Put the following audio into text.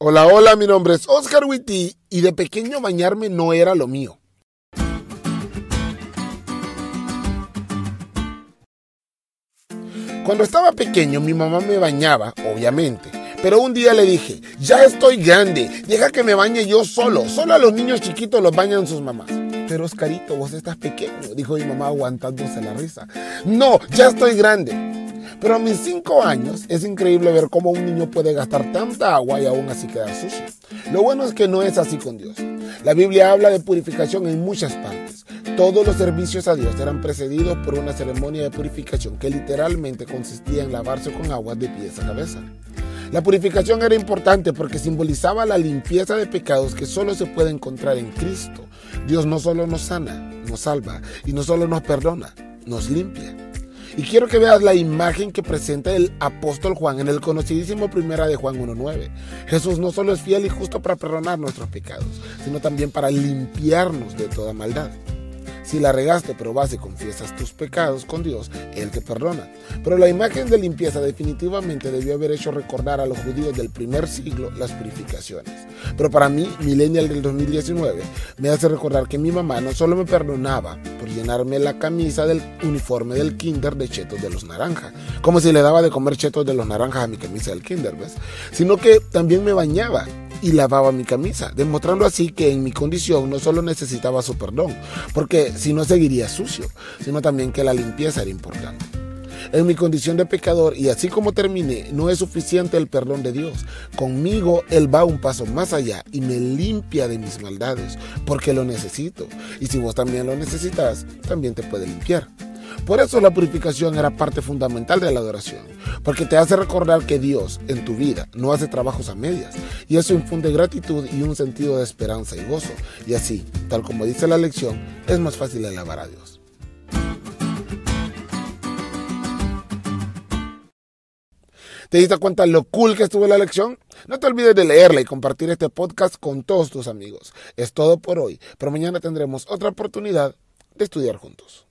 Hola, hola, mi nombre es Oscar Witty y de pequeño bañarme no era lo mío. Cuando estaba pequeño mi mamá me bañaba, obviamente, pero un día le dije, ya estoy grande, deja que me bañe yo solo, solo a los niños chiquitos los bañan sus mamás. Pero Oscarito, vos estás pequeño, dijo mi mamá aguantándose la risa. No, ya estoy grande. Pero a mis 5 años es increíble ver cómo un niño puede gastar tanta agua y aún así quedar sucio. Lo bueno es que no es así con Dios. La Biblia habla de purificación en muchas partes. Todos los servicios a Dios eran precedidos por una ceremonia de purificación que literalmente consistía en lavarse con agua de pies a cabeza. La purificación era importante porque simbolizaba la limpieza de pecados que solo se puede encontrar en Cristo. Dios no solo nos sana, nos salva y no solo nos perdona, nos limpia. Y quiero que veas la imagen que presenta el apóstol Juan en el conocidísimo primera de Juan 1.9. Jesús no solo es fiel y justo para perdonar nuestros pecados, sino también para limpiarnos de toda maldad. Si la regaste, pero vas y confiesas tus pecados con Dios, Él te perdona. Pero la imagen de limpieza definitivamente debió haber hecho recordar a los judíos del primer siglo las purificaciones. Pero para mí, millennial del 2019, me hace recordar que mi mamá no solo me perdonaba por llenarme la camisa del uniforme del kinder de chetos de los naranjas, como si le daba de comer chetos de los naranjas a mi camisa del kinder, ¿ves? Sino que también me bañaba y lavaba mi camisa, demostrando así que en mi condición no solo necesitaba su perdón, porque si no seguiría sucio, sino también que la limpieza era importante. En mi condición de pecador y así como terminé, no es suficiente el perdón de Dios. Conmigo Él va un paso más allá y me limpia de mis maldades, porque lo necesito. Y si vos también lo necesitas, también te puede limpiar. Por eso la purificación era parte fundamental de la adoración, porque te hace recordar que Dios en tu vida no hace trabajos a medias, y eso infunde gratitud y un sentido de esperanza y gozo, y así, tal como dice la lección, es más fácil alabar a Dios. ¿Te diste cuenta lo cool que estuvo la lección? No te olvides de leerla y compartir este podcast con todos tus amigos. Es todo por hoy, pero mañana tendremos otra oportunidad de estudiar juntos.